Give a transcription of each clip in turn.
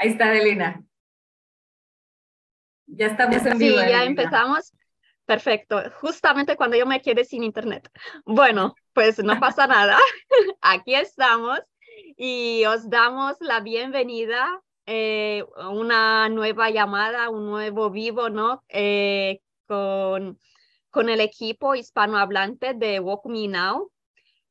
Ahí está Adelina. Ya estamos en vivo. Sí, ya empezamos. Perfecto. Justamente cuando yo me quedé sin internet. Bueno, pues no pasa nada. Aquí estamos y os damos la bienvenida eh, una nueva llamada, un nuevo vivo, ¿no? Eh, con, con el equipo hispanohablante de Walk Me Now.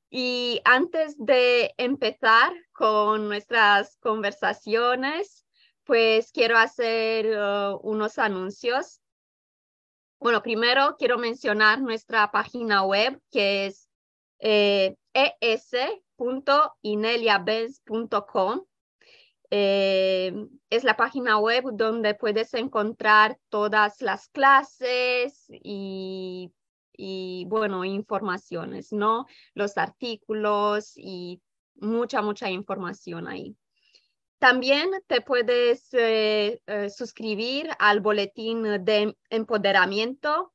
Y antes de empezar con nuestras conversaciones, pues quiero hacer uh, unos anuncios. Bueno, primero quiero mencionar nuestra página web que es eh, es.ineliabenz.com. Eh, es la página web donde puedes encontrar todas las clases y y bueno, informaciones, ¿no? Los artículos y mucha, mucha información ahí. También te puedes eh, eh, suscribir al boletín de empoderamiento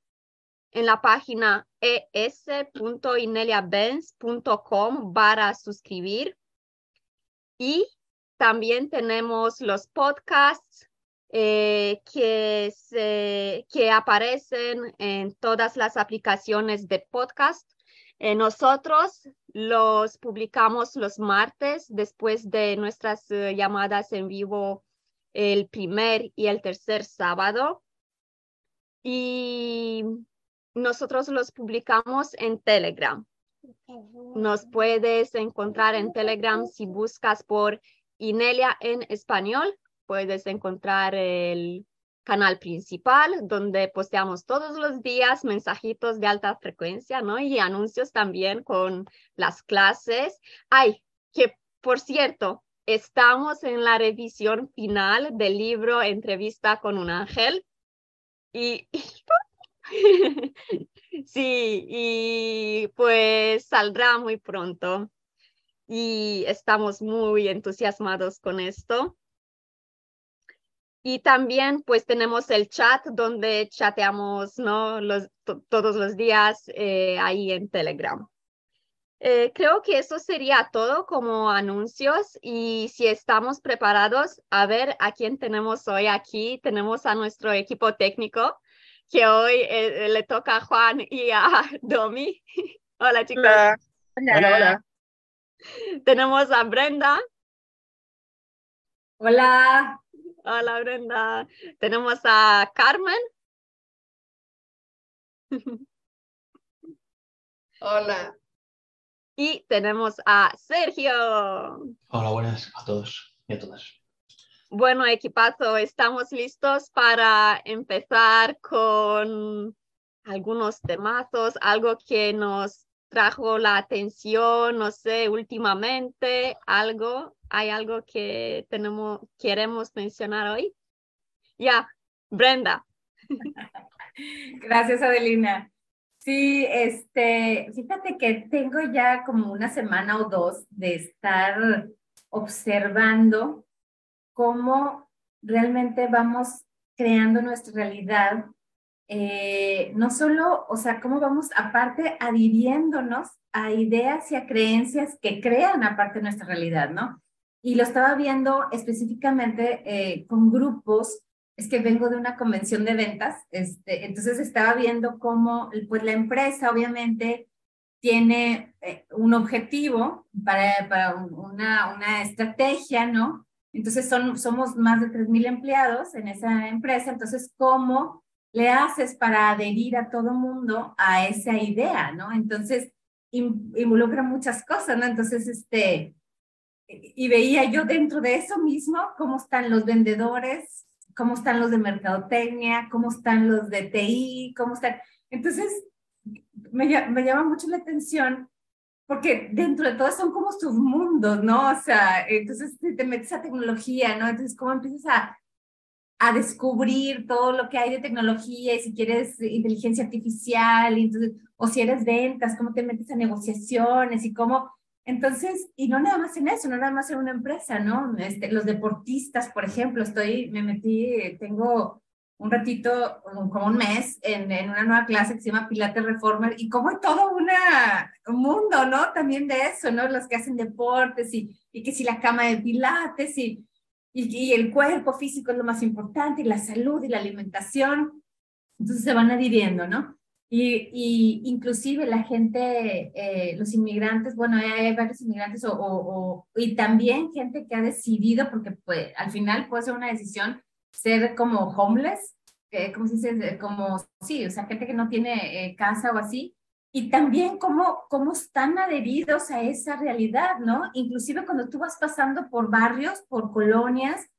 en la página es.ineliabenz.com para suscribir. Y también tenemos los podcasts eh, que, se, que aparecen en todas las aplicaciones de podcast. Eh, nosotros los publicamos los martes después de nuestras eh, llamadas en vivo el primer y el tercer sábado. Y nosotros los publicamos en Telegram. Nos puedes encontrar en Telegram si buscas por Inelia en español puedes encontrar el canal principal donde posteamos todos los días mensajitos de alta frecuencia, ¿no? Y anuncios también con las clases. Ay, que por cierto, estamos en la revisión final del libro Entrevista con un ángel. Y, sí, y pues saldrá muy pronto. Y estamos muy entusiasmados con esto. Y también pues tenemos el chat donde chateamos ¿no? los, todos los días eh, ahí en Telegram. Eh, creo que eso sería todo como anuncios y si estamos preparados a ver a quién tenemos hoy aquí, tenemos a nuestro equipo técnico que hoy eh, le toca a Juan y a Domi. hola chicos. Hola. hola, hola. Tenemos a Brenda. Hola. Hola Brenda. Tenemos a Carmen. Hola. Y tenemos a Sergio. Hola, buenas a todos y a todas. Bueno, equipazo, estamos listos para empezar con algunos temazos, algo que nos trajo la atención, no sé, últimamente, algo, hay algo que tenemos, queremos mencionar hoy. Ya, Brenda. Gracias, Adelina. Sí, este, fíjate que tengo ya como una semana o dos de estar observando cómo realmente vamos creando nuestra realidad eh, no solo, o sea, cómo vamos aparte adhiriéndonos a ideas y a creencias que crean aparte nuestra realidad, ¿no? Y lo estaba viendo específicamente eh, con grupos, es que vengo de una convención de ventas, este, entonces estaba viendo cómo, pues la empresa obviamente tiene eh, un objetivo para, para una, una estrategia, ¿no? Entonces son, somos más de 3.000 empleados en esa empresa, entonces cómo le haces para adherir a todo mundo a esa idea, ¿no? Entonces, involucra muchas cosas, ¿no? Entonces, este, y veía yo dentro de eso mismo cómo están los vendedores, cómo están los de mercadotecnia, cómo están los de TI, cómo están. Entonces, me, me llama mucho la atención porque dentro de todo son como submundos, ¿no? O sea, entonces te metes a tecnología, ¿no? Entonces, ¿cómo empiezas a, a descubrir todo lo que hay de tecnología y si quieres inteligencia artificial, entonces, o si eres ventas, cómo te metes a negociaciones y cómo... Entonces, y no nada más en eso, no nada más en una empresa, ¿no? Este, los deportistas, por ejemplo, estoy, me metí, tengo un ratito, como un mes, en, en una nueva clase que se llama Pilates Reformer, y como todo un mundo, ¿no? También de eso, ¿no? Los que hacen deportes y, y que si la cama de Pilates y y, el cuerpo físico es lo más importante, y la salud y la alimentación. Entonces se van adhiriendo, ¿no? Y, y inclusive la gente, eh, los inmigrantes, bueno, hay, varios inmigrantes o, o, y también gente que ha decidido, porque pues, al final puede ser una decisión ser como homeless, eh, como se dice, como, sí, o sea, gente que no tiene eh, casa o así, y también cómo, cómo están adheridos a esa realidad, ¿no? Inclusive cuando tú vas pasando por barrios, por colonias,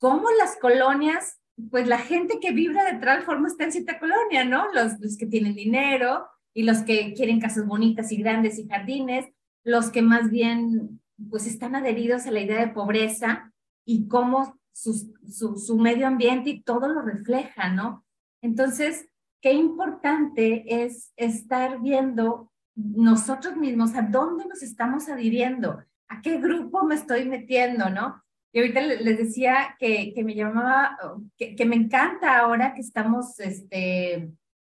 cómo las colonias, pues la gente que vibra de tal forma está en cierta colonia, ¿no? Los, los que tienen dinero y los que quieren casas bonitas y grandes y jardines, los que más bien, pues están adheridos a la idea de pobreza y cómo su, su, su medio ambiente y todo lo refleja, ¿no? Entonces, qué importante es estar viendo nosotros mismos a dónde nos estamos adhiriendo, a qué grupo me estoy metiendo, ¿no? Y ahorita les decía que, que me llamaba, que, que, me encanta ahora que estamos este,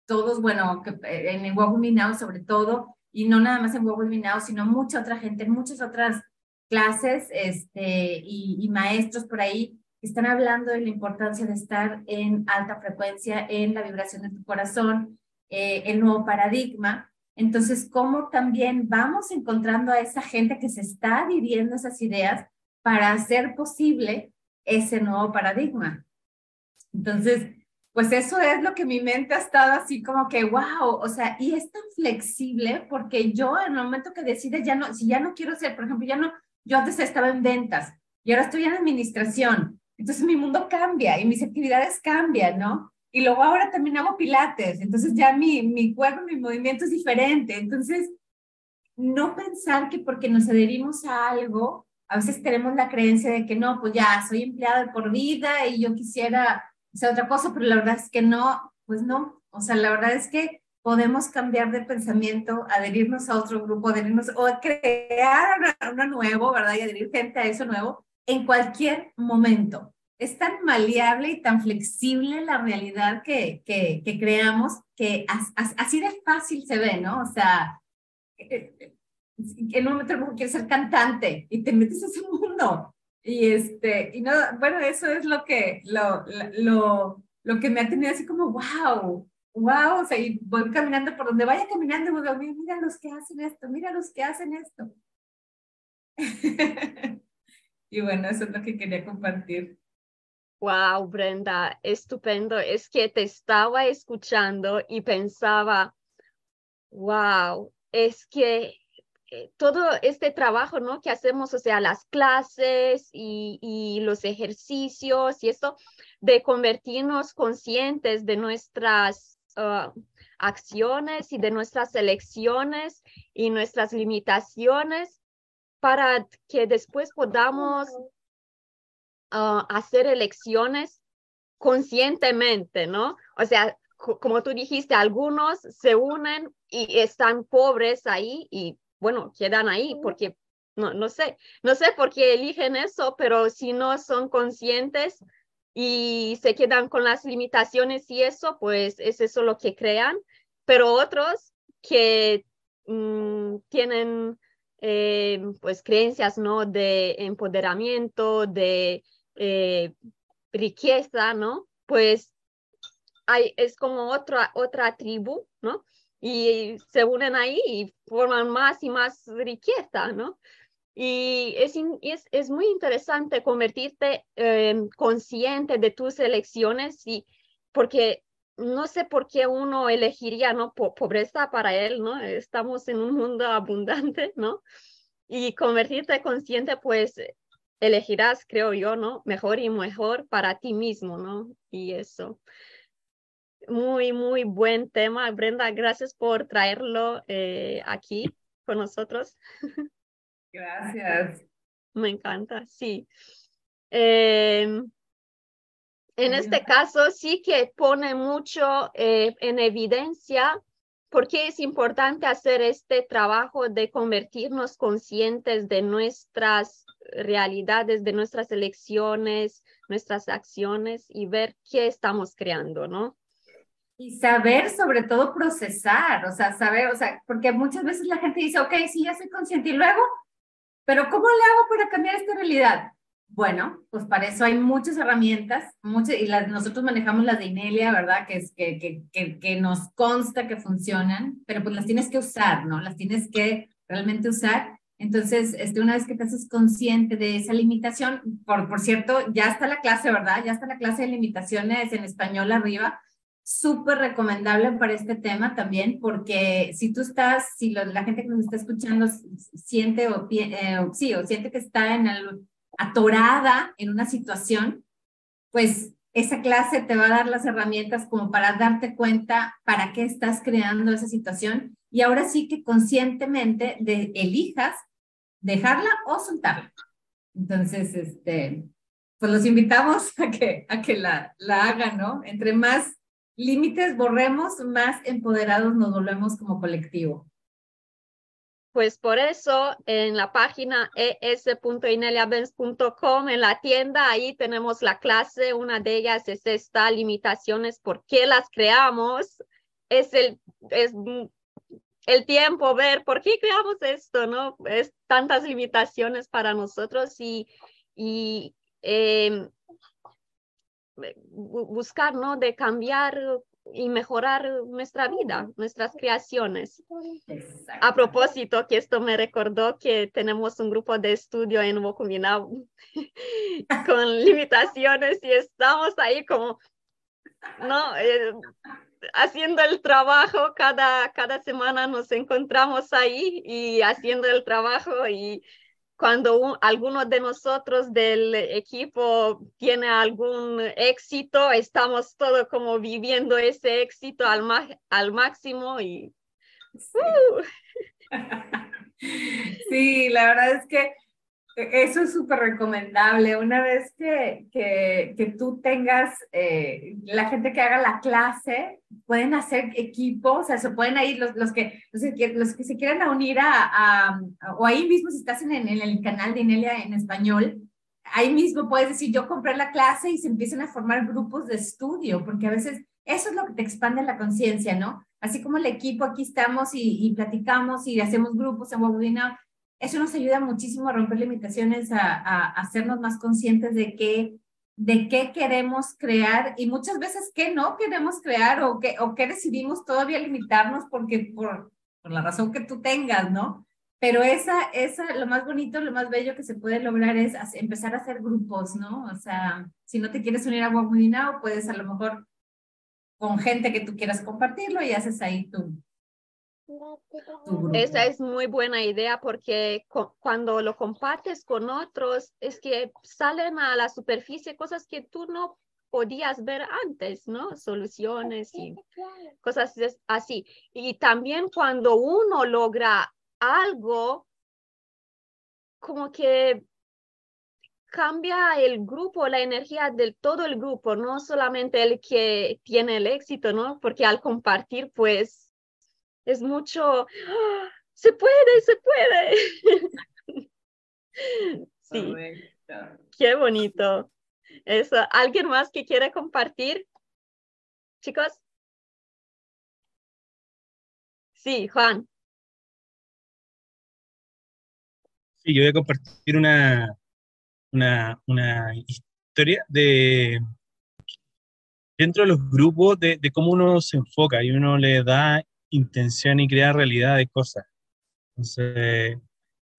todos, bueno, que, en el Now sobre todo, y no nada más en Now, sino mucha otra gente, en muchas otras clases este, y, y maestros por ahí están hablando de la importancia de estar en alta frecuencia, en la vibración de tu corazón, eh, el nuevo paradigma. Entonces, ¿cómo también vamos encontrando a esa gente que se está adhiriendo esas ideas para hacer posible ese nuevo paradigma? Entonces, pues eso es lo que mi mente ha estado así como que, wow, o sea, y es tan flexible porque yo en el momento que decides ya no, si ya no quiero ser, por ejemplo, ya no, yo antes estaba en ventas y ahora estoy en administración entonces mi mundo cambia y mis actividades cambian, ¿no? Y luego ahora también hago pilates, entonces ya mi, mi cuerpo, mi movimiento es diferente. Entonces, no pensar que porque nos adherimos a algo, a veces tenemos la creencia de que no, pues ya soy empleada por vida y yo quisiera hacer otra cosa, pero la verdad es que no, pues no. O sea, la verdad es que podemos cambiar de pensamiento, adherirnos a otro grupo, adherirnos o crear uno nuevo, ¿verdad? Y adherir gente a eso nuevo en cualquier momento. Es tan maleable y tan flexible la realidad que, que, creamos que así de fácil se ve, ¿no? O sea, eh, eh, en un momento quieres ser cantante y te metes a ese mundo. Y, este, y no, bueno, eso es lo que, lo, lo, lo que me ha tenido así como, wow, wow, o sea, y voy caminando por donde vaya caminando, voy, mira los que hacen esto, mira los que hacen esto. Y bueno, eso es lo que quería compartir. Wow, Brenda, estupendo. Es que te estaba escuchando y pensaba, wow, es que eh, todo este trabajo, ¿no? Que hacemos, o sea, las clases y, y los ejercicios y esto, de convertirnos conscientes de nuestras ah, acciones y de nuestras elecciones y nuestras limitaciones para que después podamos ah, hacer elecciones conscientemente, ¿no? O sea, como tú dijiste, algunos se unen y están pobres ahí y bueno, quedan ahí porque no, no sé, no sé por qué eligen eso, pero si no son conscientes y se quedan con las limitaciones y eso, pues es eso lo que crean, pero otros que mm, tienen eh, pues creencias, ¿no? De empoderamiento, de eh, riqueza, ¿no? Pues hay, es como otra, otra tribu, ¿no? Y se unen ahí y forman más y más riqueza, ¿no? Y es, es, es muy interesante convertirte eh, consciente de tus elecciones y porque no sé por qué uno elegiría, ¿no? pobreza para él, ¿no? Estamos en un mundo abundante, ¿no? Y convertirte consciente, pues elegirás, creo yo, ¿no? Mejor y mejor para ti mismo, ¿no? Y eso. Muy, muy buen tema, Brenda. Gracias por traerlo eh, aquí con nosotros. Gracias. Me encanta, sí. Eh, en este caso sí que pone mucho eh, en evidencia por qué es importante hacer este trabajo de convertirnos conscientes de nuestras realidades, de nuestras elecciones, nuestras acciones y ver qué estamos creando, ¿no? Y saber sobre todo procesar, o sea, saber, o sea, porque muchas veces la gente dice, ok, sí, ya soy consciente y luego, pero ¿cómo le hago para cambiar esta realidad? Bueno, pues para eso hay muchas herramientas, muchas, y las, nosotros manejamos las de Inelia, ¿verdad? Que, es, que, que, que, que nos consta que funcionan, pero pues las tienes que usar, ¿no? Las tienes que realmente usar. Entonces, este, una vez que te haces consciente de esa limitación, por, por cierto, ya está la clase, ¿verdad? Ya está la clase de limitaciones en español arriba. Súper recomendable para este tema también, porque si tú estás, si la gente que nos está escuchando siente o, eh, sí, o siente que está en el, atorada en una situación, pues esa clase te va a dar las herramientas como para darte cuenta para qué estás creando esa situación y ahora sí que conscientemente de, elijas dejarla o soltarla. Entonces, este, pues los invitamos a que, a que la, la hagan, ¿no? Entre más límites borremos, más empoderados nos volvemos como colectivo. Pues por eso en la página es.ineliabenz.com, en la tienda, ahí tenemos la clase. Una de ellas es esta, limitaciones, ¿por qué las creamos? Es el, es el tiempo, ver por qué creamos esto, ¿no? Es tantas limitaciones para nosotros y, y em, buscar, ¿no? De cambiar y mejorar nuestra vida, nuestras creaciones. A propósito, que esto me recordó que tenemos un grupo de estudio en Wokumina con limitaciones y estamos ahí como, ¿no? Eh, haciendo el trabajo, cada, cada semana nos encontramos ahí y haciendo el trabajo y cuando alguno de nosotros del equipo tiene algún éxito, estamos todos como viviendo ese éxito al, al máximo y... ¡uh! sí, la verdad es que eso es súper recomendable. Una vez que, que, que tú tengas eh, la gente que haga la clase, pueden hacer equipo, o sea, se pueden ir los, los, que, los, que, los que se quieran unir a, o ahí mismo si estás en, en, el canal de Inelia en español, ahí mismo puedes decir, yo compré la clase y se empiezan a formar grupos de estudio, porque a veces eso es lo que te expande la conciencia, ¿no? Así como el equipo, aquí estamos y, y platicamos y hacemos grupos en webinar eso nos ayuda muchísimo a romper limitaciones, a, a, hacernos más conscientes de qué, de qué queremos crear y muchas veces qué no queremos crear o qué, o qué decidimos todavía limitarnos porque por, por la razón que tú tengas, ¿no? Pero esa, esa, lo más bonito, lo más bello que se puede lograr es empezar a hacer grupos, ¿no? O sea, si no te quieres unir a o puedes a lo mejor con gente que tú quieras compartirlo y haces ahí tu, esa es muy buena idea porque cuando lo compartes con otros es que salen a la superficie cosas que tú no podías ver antes, ¿no? Soluciones y cosas así. Y también cuando uno logra algo, como que cambia el grupo, la energía de todo el grupo, no solamente el que tiene el éxito, ¿no? Porque al compartir, pues es mucho, ¡ah! se puede, se puede. sí, qué bonito. Eso. ¿Alguien más que quiere compartir? Chicos. Sí, Juan. Sí, yo voy a compartir una, una, una historia de dentro de los grupos de, de, cómo uno se enfoca y uno le da intención y crear realidad de cosas. Entonces,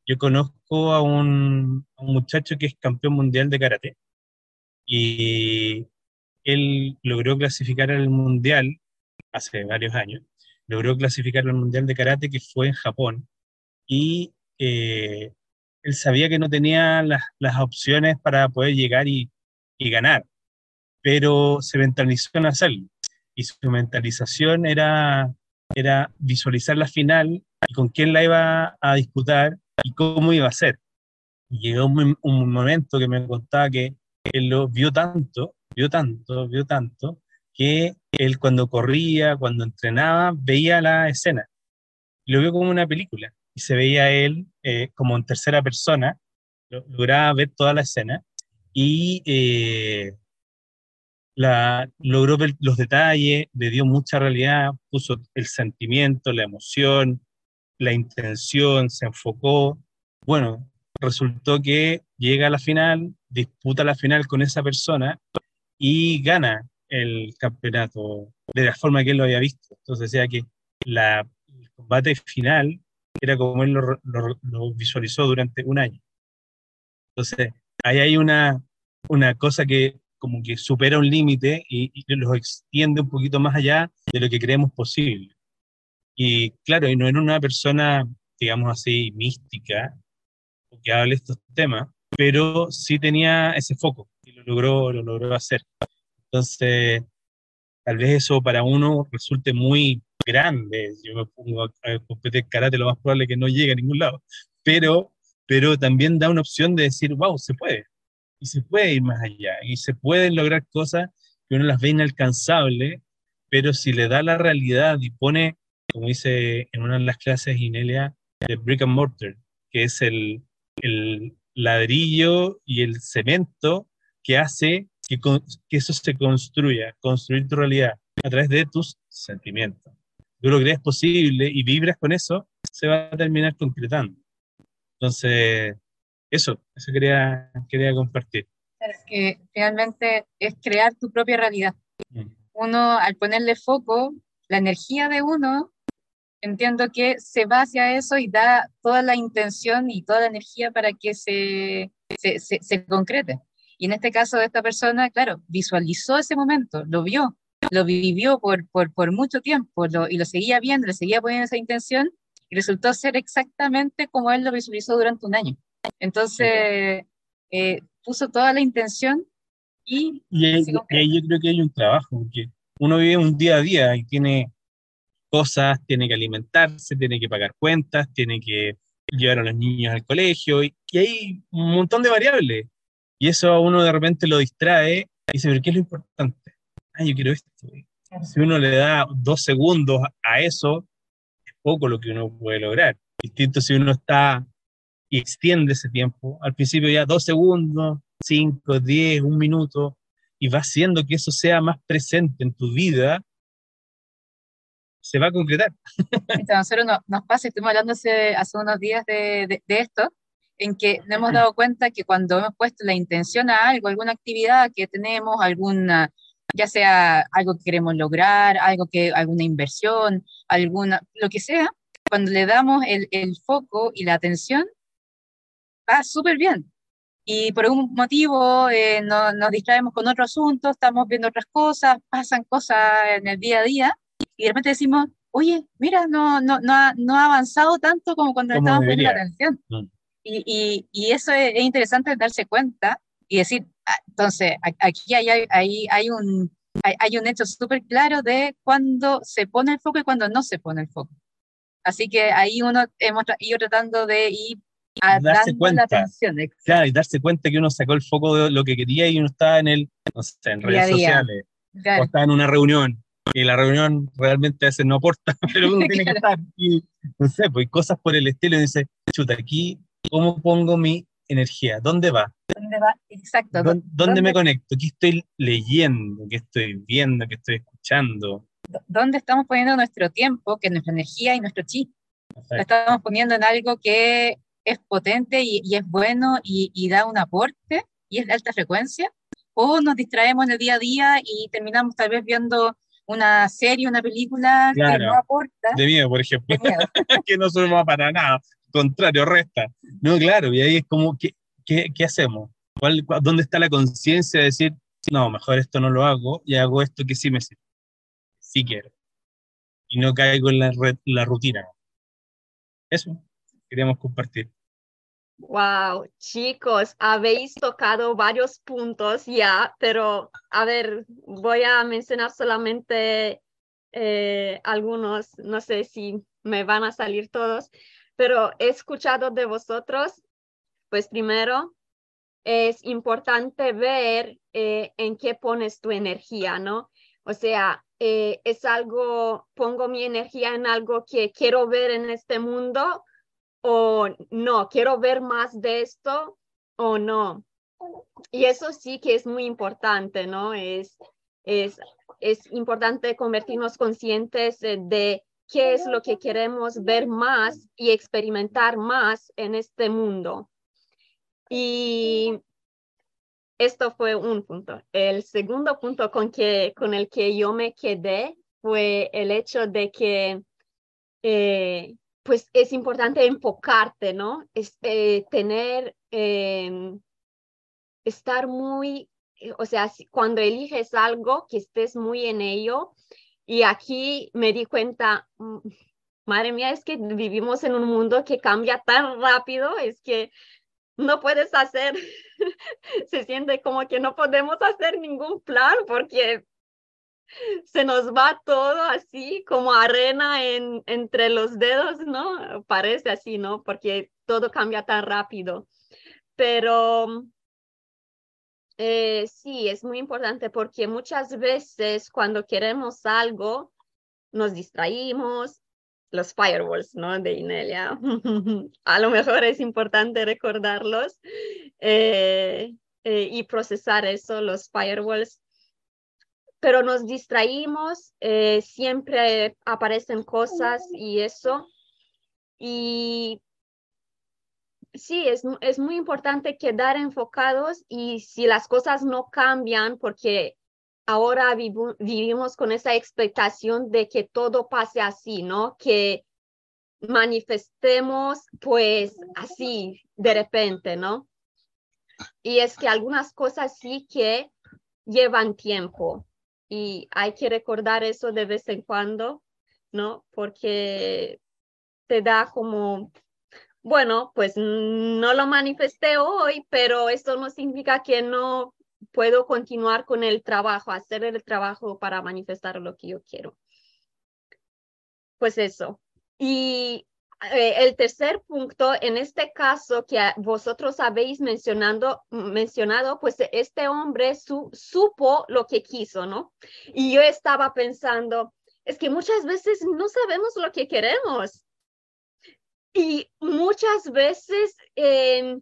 yo conozco a un, muchacho que es campeón mundial de karate y él logró clasificar al mundial hace varios años, logró clasificar al mundial de karate que fue en Japón y eh, él sabía que no tenía las, opciones para poder llegar y, y, ganar, pero se mentalizó en hacerlo y su mentalización era era visualizar la final y con quién la iba a disputar y cómo iba a ser. Y llegó un, momento que me contaba que él lo vio tanto, vio tanto, vio tanto, que él cuando corría, cuando entrenaba, veía la escena. Lo vio como una película. Y se veía él eh, como en tercera persona, lograba ver toda la escena. Y eh, la, logró ver los detalles, le dio mucha realidad, puso el sentimiento, la emoción, la intención, se enfocó. Bueno, resultó que llega a la final, disputa la final con esa persona y gana el campeonato de la forma que él lo había visto. Entonces decía que la, el combate final era como él lo, visualizó durante un año. Entonces, ahí hay una, una cosa que como que supera un límite y, y los extiende un poquito más allá de lo que creemos posible. Y claro, y no era una persona, digamos así, mística, que hable estos temas, pero sí tenía ese foco y lo logró, lo logró hacer. Entonces, tal vez eso para uno resulte muy grande. Yo me pongo a, competir karate, lo más probable es que no llegue a ningún lado. Pero, pero también da una opción de decir, wow, se puede. Y se puede ir más allá. Y se pueden lograr cosas que uno las ve inalcanzables, pero si le da la realidad y pone, como dice en una de las clases Inelia, de brick and mortar, que es el, el ladrillo y el cemento que hace que, que, eso se construya, construir tu realidad a través de tus sentimientos. Tú lo crees posible y vibras con eso, se va a terminar concretando. Entonces, eso, eso quería, quería compartir. que realmente es crear tu propia realidad. Mm. Uno, al ponerle foco, la energía de uno entiendo que se va hacia eso y da toda la intención y toda la energía para que se, se, se, concrete. Y en este caso de esta persona, claro, visualizó ese momento, lo vio, lo vivió por, por, por mucho tiempo y lo seguía viendo, le seguía poniendo esa intención y resultó ser exactamente como él lo visualizó durante un año. Entonces, eh, puso toda la intención y... Y ahí, yo creo que hay un trabajo, porque uno vive un día a día y tiene cosas, tiene que alimentarse, tiene que pagar cuentas, tiene que llevar a los niños al colegio, y, hay un montón de variables. Y eso a uno de repente lo distrae y dice, pero ¿qué es lo importante? Ah, yo quiero esto. Si uno le da dos segundos a eso, es poco lo que uno puede lograr. Distinto si uno está y extiende ese tiempo, al principio ya dos segundos, cinco, diez, un minuto, y va haciendo que eso sea más presente en tu vida, se va a concretar. A nosotros nos, pasa, estuvimos hablando hace, hace unos días de, de, esto, en que nos hemos dado cuenta que cuando hemos puesto la intención a algo, alguna actividad que tenemos, alguna, ya sea algo que queremos lograr, algo que, alguna inversión, alguna, lo que sea, cuando le damos el, el foco y la atención, va súper bien. Y por algún motivo eh, no, nos distraemos con otro asunto, estamos viendo otras cosas, pasan cosas en el día a día, y de repente decimos, oye, mira, no, no, no, ha, no ha avanzado tanto como cuando estábamos poniendo atención. Mm. Y, y, y, eso es, interesante darse cuenta y decir, ah, entonces, aquí hay, hay, hay un, hay, hay, un hecho súper claro de cuándo se pone el foco y cuándo no se pone el foco. Así que ahí uno hemos ido tratando de ir a darse cuenta. Atención, claro, y darse cuenta que uno sacó el foco de lo que quería y uno estaba en el, no sé, en redes sociales, o estaba en una reunión, y la reunión realmente a veces no aporta, pero uno tiene que estar. Y, no sé, pues cosas por el estilo, y dice, chuta, aquí, ¿cómo pongo mi energía? ¿Dónde va? ¿Dónde va? Exacto. ¿Dónde, me conecto? ¿Qué estoy leyendo? ¿Qué estoy viendo? ¿Qué estoy escuchando? ¿Dónde estamos poniendo nuestro tiempo, que es nuestra energía y nuestro chi? Lo estamos poniendo en algo que es potente y, y es bueno y, y, da un aporte y es de alta frecuencia, o nos distraemos en el día a día y terminamos tal vez viendo una serie, una película que no aporta. De miedo, por ejemplo, que no suma para nada, contrario, resta. No, claro, y ahí es como, ¿qué, qué, qué hacemos? ¿Cuál, ¿Dónde está la conciencia de decir, no, mejor esto no lo hago y hago esto que sí me sirve? Sí quiero. Y no caigo en la, la rutina. Eso queríamos compartir. Wow, chicos, habéis tocado varios puntos ya, pero a ver, voy a mencionar solamente eh, algunos, no sé si me van a salir todos, pero he escuchado de vosotros, pues primero, es importante ver eh, en qué pones tu energía, ¿no? O sea, eh, es algo, pongo mi energía en algo que quiero ver en este mundo o no, quiero ver más de esto o no. Y eso sí que es muy importante, ¿no? Es, es, es importante convertirnos conscientes de, qué es lo que queremos ver más y experimentar más en este mundo. Y esto fue un punto. El segundo punto con, que, con el que yo me quedé fue el hecho de que eh, pues es importante enfocarte, ¿no? Es, eh, tener, em, estar muy, o sea, cuando eliges algo, que estés muy en ello. Y aquí me di cuenta, mm, madre mía, es que vivimos en un mundo que cambia tan rápido, es que no puedes hacer, se siente como que no podemos hacer ningún plan porque se nos va todo así como arena en, entre los dedos, ¿no? Parece así, ¿no? Porque todo cambia tan rápido. Pero eh, sí, es muy importante porque muchas veces cuando queremos algo, nos distraímos, los firewalls, ¿no? De Inelia. A lo mejor es importante recordarlos eh, eh, y procesar eso, los firewalls. Pero nos distraímos, eh, siempre aparecen cosas y eso. Y sí, es, es muy importante quedar enfocados y si las cosas no cambian, porque ahora vivimos con esa expectación de que todo pase así, ¿no? Que manifestemos pues así de repente, ¿no? Y es que algunas cosas sí que llevan tiempo y hay que recordar eso de vez en cuando, ¿no? Porque te da como, bueno, pues no lo manifesté hoy, pero eso no significa que no puedo continuar con el trabajo, hacer el trabajo para manifestar lo que yo quiero. Pues eso. Y el tercer punto, en este caso que vosotros habéis mencionado, mencionado pues este hombre su, supo lo que quiso, ¿no? Y yo estaba pensando, es que muchas veces no sabemos lo que queremos. Y muchas veces eh,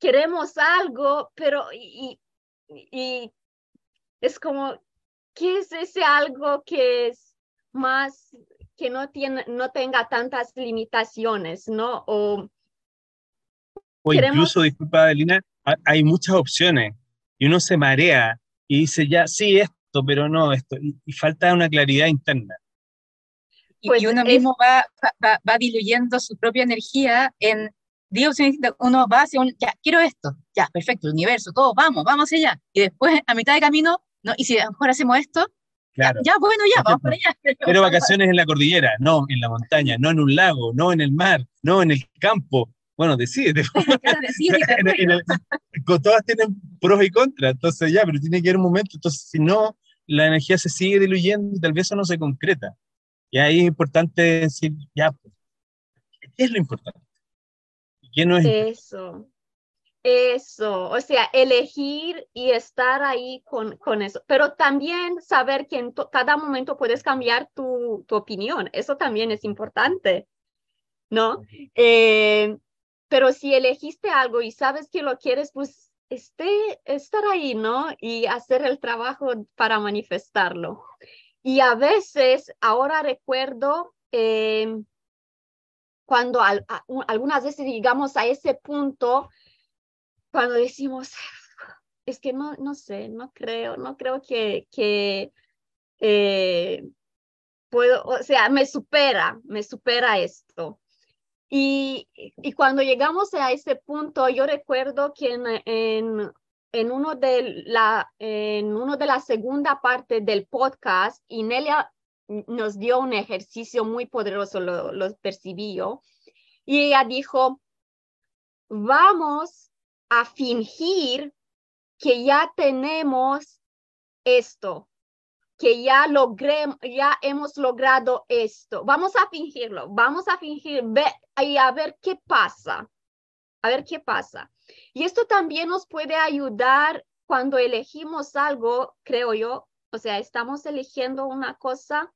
queremos algo, pero y, y es como, ¿qué es ese algo que es más, que no, tiene, no tenga tantas limitaciones, ¿no? O, o incluso, disculpa, Adelina, hay muchas opciones y uno se marea y dice ya, sí, esto, pero no esto, y, falta una claridad interna. Y, pues uno mismo va, va, va, diluyendo su propia energía en Dios uno va hacia un, ya, quiero esto, ya, perfecto, el universo, todo, vamos, vamos allá. Y después, a mitad de camino, no, y si a lo mejor hacemos esto, ya, bueno, ya, vamos para allá. Pero vacaciones en la cordillera, no en la montaña, no en un lago, no en el mar, no en el campo. Bueno, decídete. todas tienen pros y contras, entonces ya, pero tiene que haber un momento, entonces si no, la energía se sigue diluyendo y tal vez eso no se concreta. Y ahí es importante decir, ya, pues, ¿qué es lo importante? Eso, eso, o sea, elegir y estar ahí con, con eso, pero también saber que en cada momento puedes cambiar tu, tu, opinión, eso también es importante, ¿no? Eh, pero si elegiste algo y sabes que lo quieres, pues esté, estar ahí, ¿no? Y hacer el trabajo para manifestarlo. Y a veces, ahora recuerdo, eh, cuando algunas veces llegamos a ese punto, cuando decimos, es que no, no sé, no creo, no creo que, que eh, puedo, o sea, me supera, me supera esto. Y, y, cuando llegamos a ese punto, yo recuerdo que en, en, en, uno de la, en uno de la segunda parte del podcast, Inelia nos dio un ejercicio muy poderoso, lo, lo percibí yo. Y ella dijo, vamos a fingir que ya tenemos esto, que ya logré, ya hemos logrado esto. Vamos a fingirlo, vamos a fingir y a ver qué pasa, a ver qué pasa. Y esto también nos puede ayudar cuando elegimos algo, creo yo, o sea, estamos eligiendo una cosa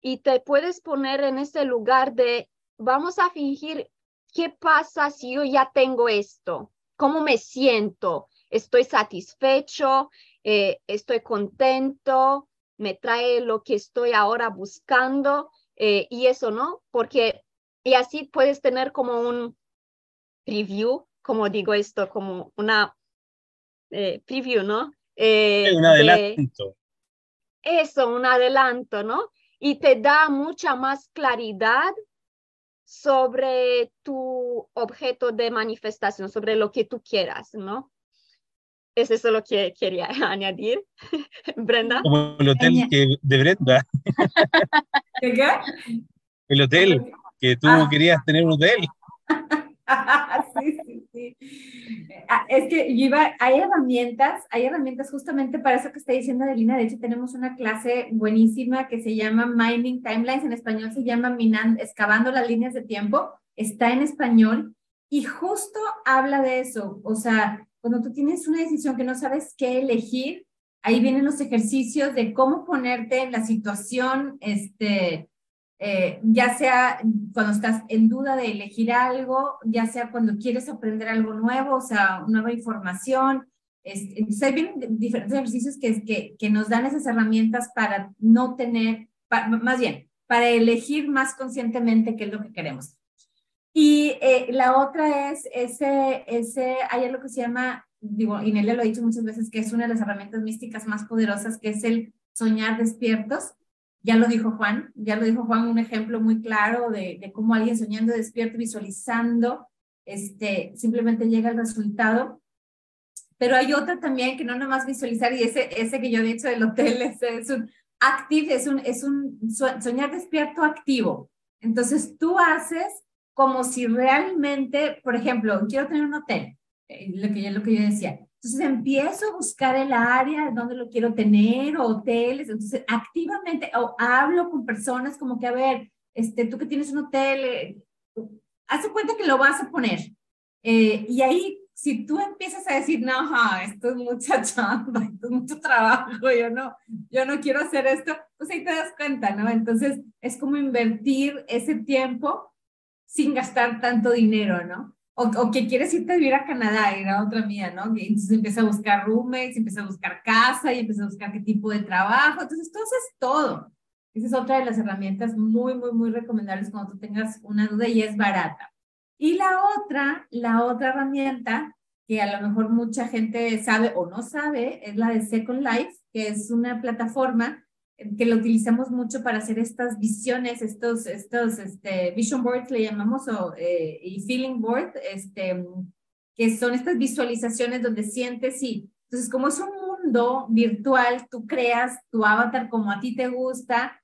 y te puedes poner en ese lugar de, vamos a fingir, ¿qué pasa si yo ya tengo esto? ¿Cómo me siento? ¿Estoy satisfecho? Eh, ¿Estoy contento? ¿Me trae lo que estoy ahora buscando? Eh, y eso, ¿no? Porque, y así puedes tener como un preview como digo esto, como una eh, preview, ¿no? un adelanto. eso, un adelanto, ¿no? Y te da mucha más claridad sobre tu objeto de manifestación, sobre lo que tú quieras, ¿no? Es eso lo que quería añadir, Brenda. Como el hotel que, de Brenda. ¿Qué? El hotel, que tú ah. querías tener un hotel. sí, Ah, es que iba, hay herramientas, hay herramientas justamente para eso que está diciendo Adelina. De hecho, tenemos una clase buenísima que se llama Mining Timelines, en español se llama Minando, excavando las líneas de tiempo, está en español y justo habla de eso. O sea, cuando tú tienes una decisión que no sabes qué elegir, ahí vienen los ejercicios de cómo ponerte en la situación, este, eh, ya sea cuando estás en duda de elegir algo, ya sea cuando quieres aprender algo nuevo, o sea, nueva información. entonces hay diferentes ejercicios que, que, que, nos dan esas herramientas para no tener, más bien, para elegir más conscientemente qué es lo que queremos. Y eh, la otra es ese, ese, hay algo que se llama, digo, Inelia lo ha dicho muchas veces, que es una de las herramientas místicas más poderosas, que es el soñar despiertos ya lo dijo Juan, ya lo dijo Juan, un ejemplo muy claro de, cómo alguien soñando despierto, visualizando, este, simplemente llega al resultado. Pero hay otra también que no nomás visualizar, y ese, ese que yo he dicho del hotel, ese es un active, es un, es un soñar despierto activo. Entonces tú haces como si realmente, por ejemplo, quiero tener un hotel, eh, lo que, lo que yo decía, entonces empiezo a buscar el área donde lo quiero tener, hoteles, entonces activamente o hablo con personas como que, a ver, este, tú que tienes un hotel, eh, cuenta que lo vas a poner. Eh, y ahí, si tú empiezas a decir, no, esto es mucha chamba, esto es mucho trabajo, yo no, yo no quiero hacer esto, pues ahí te das cuenta, ¿no? Entonces es como invertir ese tiempo sin gastar tanto dinero, ¿no? O, que quieres irte a vivir a Canadá, era otra mía, ¿no? Y entonces empieza a buscar roommates, empieza a buscar casa y empieza a buscar qué tipo de trabajo. Entonces, todo eso es todo. Esa es otra de las herramientas muy, muy, muy recomendables cuando tú tengas una duda y es barata. Y la otra, la otra herramienta que a lo mejor mucha gente sabe o no sabe es la de Second Life, que es una plataforma que lo utilizamos mucho para hacer estas visiones, estos, estos este, vision boards le llamamos, o, eh, y feeling board, este, que son estas visualizaciones donde sientes y, entonces como es un mundo virtual, tú creas tu avatar como a ti te gusta,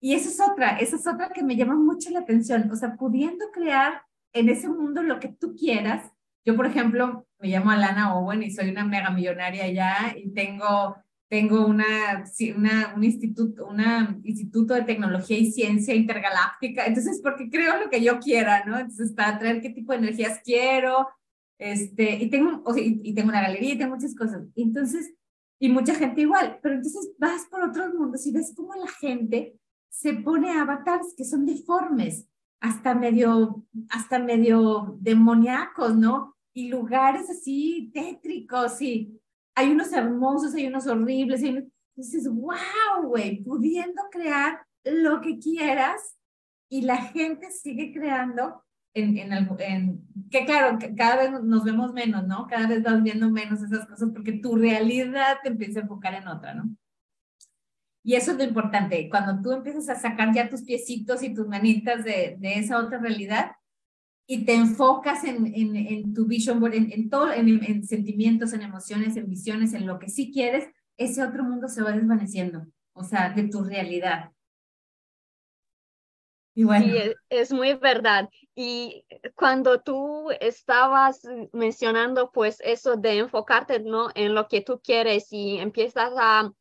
y esa es otra, esa es otra que me llama mucho la atención, o sea, pudiendo crear en ese mundo lo que tú quieras. Yo, por ejemplo, me llamo Alana Owen y soy una mega millonaria ya y tengo tengo una, una, un instituto, una instituto de tecnología y ciencia intergaláctica, entonces porque creo lo que yo quiera, ¿no? Entonces para traer qué tipo de energías quiero, este, y tengo, o sea, y, tengo una galería y tengo muchas cosas, entonces, y mucha gente igual, pero entonces vas por otros mundos y ves cómo la gente se pone avatars que son deformes, hasta medio, hasta medio demoníacos, ¿no? Y lugares así tétricos y hay unos hermosos, hay unos horribles, hay dices, wow, güey, pudiendo crear lo que quieras y la gente sigue creando en, en, en, que claro, cada vez nos vemos menos, ¿no? Cada vez vas viendo menos esas cosas porque tu realidad te empieza a enfocar en otra, ¿no? Y eso es lo importante, cuando tú empiezas a sacar ya tus piecitos y tus manitas de, de esa otra realidad, y te enfocas en, en, en tu vision board, en, en todo, en, sentimientos, en emociones, en visiones, en lo que sí quieres, ese otro mundo se va desvaneciendo, o sea, de tu realidad. Y bueno. Sí, es muy verdad. Y cuando tú estabas mencionando, pues, eso de enfocarte, ¿no? En lo que tú quieres y empiezas a,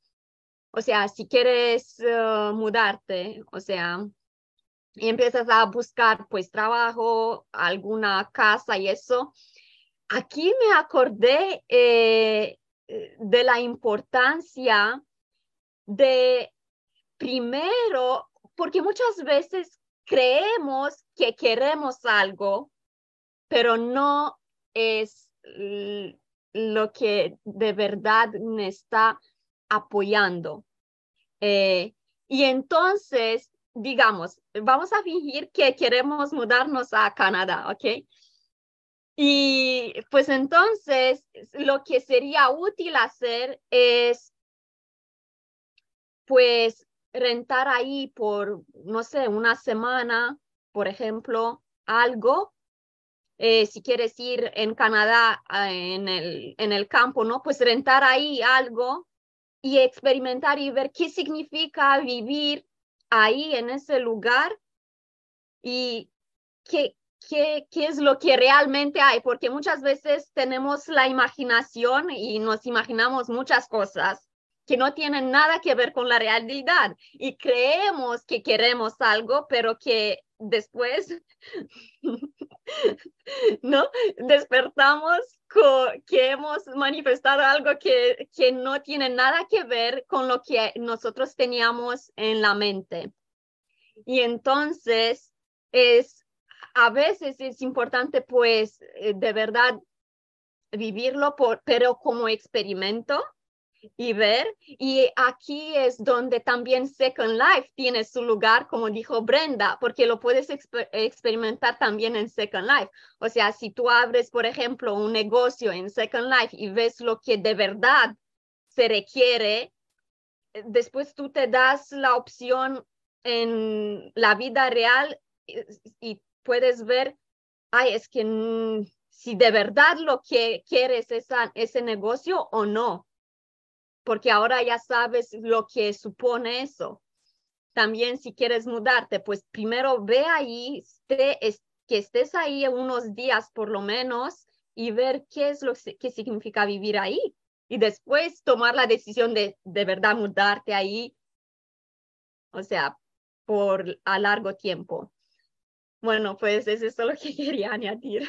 o sea, si quieres uh, mudarte, o sea, y empiezas a buscar pues trabajo, alguna casa y eso. Aquí me acordé eh, de la importancia de primero, porque muchas veces creemos que queremos algo, pero no es lo que de verdad me está apoyando. Eh, y entonces digamos, vamos a fingir que queremos mudarnos a Canadá, ¿ok? Y pues entonces lo que sería útil hacer es pues rentar ahí por, no sé, una semana, por ejemplo, algo. Eh, si quieres ir en Canadá en el, en el campo, ¿no? Pues rentar ahí algo y experimentar y ver qué significa vivir ahí en ese lugar y qué, qué, qué es lo que realmente hay, porque muchas veces tenemos la imaginación y nos imaginamos muchas cosas que no tienen nada que ver con la realidad y creemos que queremos algo, pero que después, ¿no? Despertamos que hemos manifestado algo que, que no tiene nada que ver con lo que nosotros teníamos en la mente. Y entonces es, a veces es importante pues eh, de verdad vivirlo, pero como experimento y ver. Y aquí es donde también Second Life tiene su lugar, como dijo Brenda, porque lo puedes experimentar también en Second Life. O sea, si tú abres, por ejemplo, un negocio en Second Life y ves lo que de verdad se requiere, eh, después tú te das la opción en la vida real y, puedes ver, ay, es que si de verdad lo que quieres esa, ese negocio o no porque ahora ya sabes lo que supone eso. También si quieres mudarte, pues primero ve ahí, que estés ahí unos días por lo menos y ver qué es lo que significa vivir ahí. Y después tomar la decisión de de verdad mudarte ahí, o sea, por a largo tiempo. Bueno, pues es eso lo que quería añadir.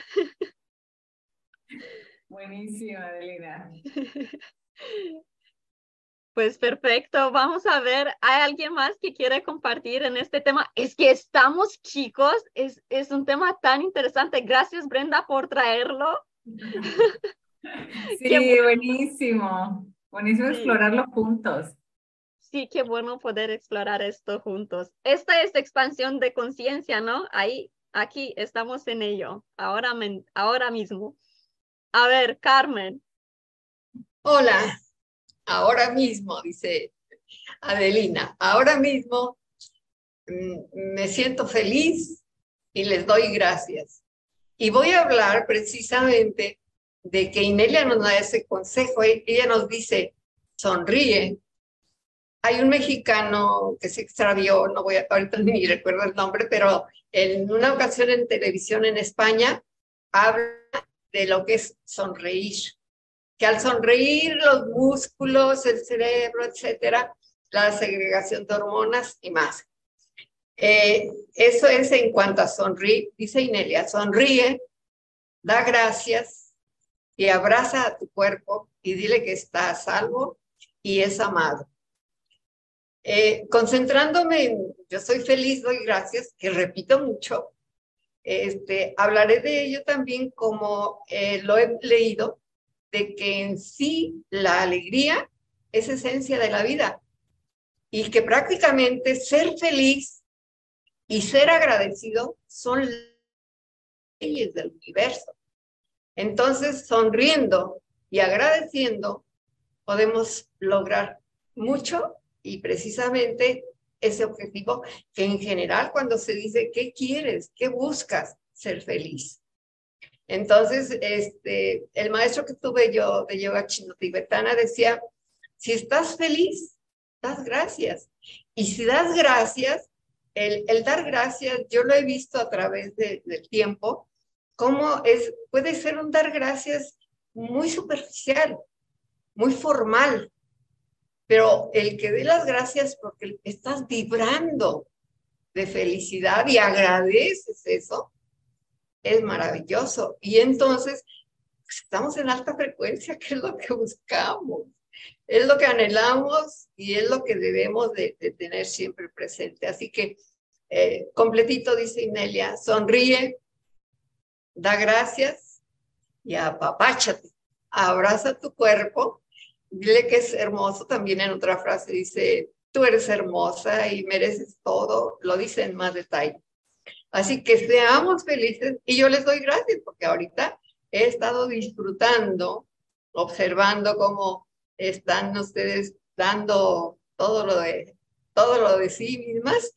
Buenísimo, Adelina. Pues perfecto, vamos a ver, ¿hay alguien más que quiere compartir en este tema? Es que estamos chicos, es, es un tema tan interesante. Gracias Brenda por traerlo. Sí, buenísimo, buenísimo explorarlo juntos. Sí, qué bueno poder explorar esto juntos. Esta es expansión de conciencia, ¿no? Ahí, aquí estamos en ello, ahora, ahora mismo. A ver, Carmen. Hola, ahora mismo, dice Adelina, ahora mismo mm, me siento feliz y les doy gracias. Y voy a hablar precisamente de que Inelia nos da ese consejo. Ella nos dice, sonríe. Hay un mexicano que se extravió, no voy a, ahorita ni recuerdo el nombre, pero en una ocasión en televisión en España habla de lo que es sonreír que al sonreír los músculos, el cerebro, etcétera, la segregación de hormonas y más. Eh, eso es en cuanto a sonreír, dice Inelia, sonríe, da gracias y abraza a tu cuerpo y dile que está a salvo y es amado. Eh, concentrándome en yo soy feliz, doy gracias, que repito mucho, este, hablaré de ello también como eh, lo he leído de que en sí la alegría es esencia de la vida y que prácticamente ser feliz y ser agradecido son leyes del universo. Entonces, sonriendo y agradeciendo, podemos lograr mucho y precisamente ese objetivo que en general cuando se dice, ¿qué quieres? ¿Qué buscas? Ser feliz. Entonces, este, el maestro que tuve yo de yoga chino tibetana decía, si estás feliz, das gracias. Y si das gracias, el, el dar gracias, yo lo he visto a través del tiempo, cómo es, puede ser un dar gracias muy superficial, muy formal, pero el que dé las gracias porque estás vibrando de felicidad y agradeces eso, es maravilloso. Y entonces estamos en alta frecuencia, que es lo que buscamos, es lo que anhelamos y es lo que debemos de, tener siempre presente. Así que eh, completito, dice Inelia, sonríe, da gracias y apapáchate, abraza tu cuerpo, dile que es hermoso. También en otra frase dice, tú eres hermosa y mereces todo, lo dice en más detalle. Así que seamos felices y yo les doy gracias porque ahorita he estado disfrutando, observando cómo están ustedes dando todo lo de, todo lo de sí mismas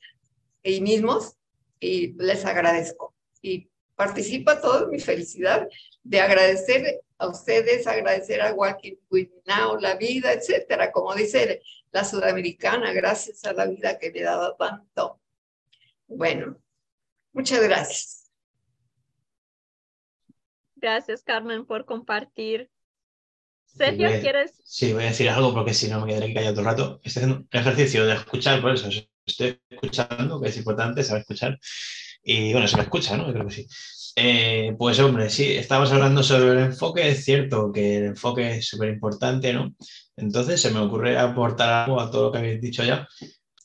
y mismos, y les agradezco. Y participa toda mi felicidad de agradecer a ustedes, agradecer a With Now, la vida, etcétera. Como dice la sudamericana, gracias a la vida que me dado tanto. Bueno, muchas gracias. Gracias, Carmen, por compartir. Sergio, ¿quieres? Sí, voy a decir algo porque si no me quedaré callado todo el rato. Estoy haciendo un ejercicio de escuchar, por eso estoy escuchando, que es importante saber escuchar. Y bueno, se me escucha, ¿no? creo que sí. Eh, pues hombre, sí, estamos hablando sobre el enfoque, es cierto que el enfoque es súper importante, ¿no? Entonces se me ocurre aportar algo a todo lo que habéis dicho ya,